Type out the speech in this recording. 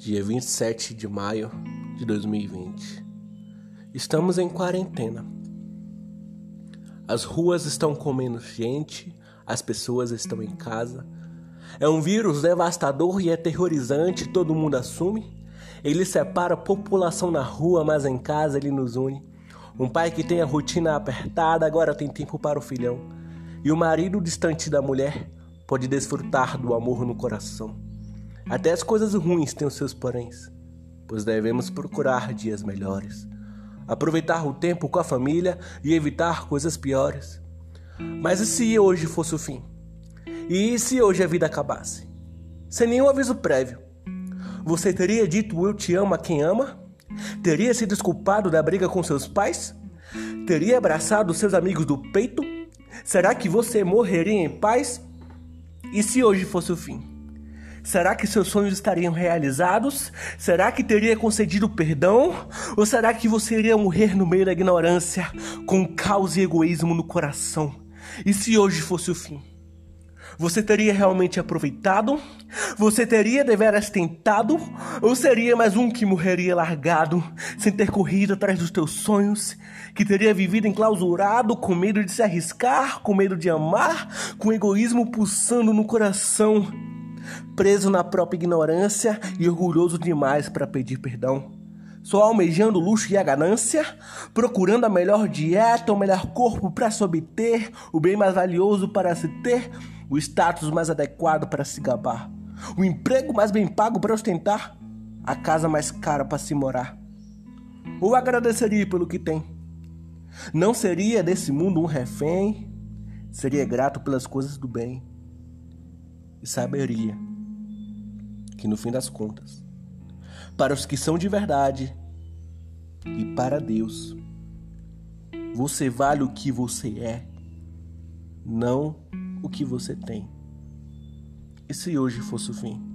dia 27 de maio de 2020. Estamos em quarentena. As ruas estão comendo gente, as pessoas estão em casa. É um vírus devastador e aterrorizante, todo mundo assume. Ele separa a população na rua, mas em casa ele nos une. Um pai que tem a rotina apertada agora tem tempo para o filhão. E o marido distante da mulher pode desfrutar do amor no coração. Até as coisas ruins têm os seus poréns, pois devemos procurar dias melhores. Aproveitar o tempo com a família e evitar coisas piores. Mas e se hoje fosse o fim? E se hoje a vida acabasse? Sem nenhum aviso prévio. Você teria dito eu te amo a quem ama? Teria se desculpado da briga com seus pais? Teria abraçado seus amigos do peito? Será que você morreria em paz? E se hoje fosse o fim? Será que seus sonhos estariam realizados? Será que teria concedido perdão? Ou será que você iria morrer no meio da ignorância, com caos e egoísmo no coração? E se hoje fosse o fim? Você teria realmente aproveitado? Você teria deveras tentado? Ou seria mais um que morreria largado, sem ter corrido atrás dos teus sonhos? Que teria vivido enclausurado, com medo de se arriscar, com medo de amar, com egoísmo pulsando no coração? Preso na própria ignorância e orgulhoso demais para pedir perdão. Só almejando o luxo e a ganância, procurando a melhor dieta, o melhor corpo para se obter, o bem mais valioso para se ter, o status mais adequado para se gabar, o emprego mais bem pago para ostentar, a casa mais cara para se morar. Ou agradeceria pelo que tem? Não seria desse mundo um refém, seria grato pelas coisas do bem e saberia que no fim das contas, para os que são de verdade e para Deus, você vale o que você é, não o que você tem. E se hoje fosse o fim?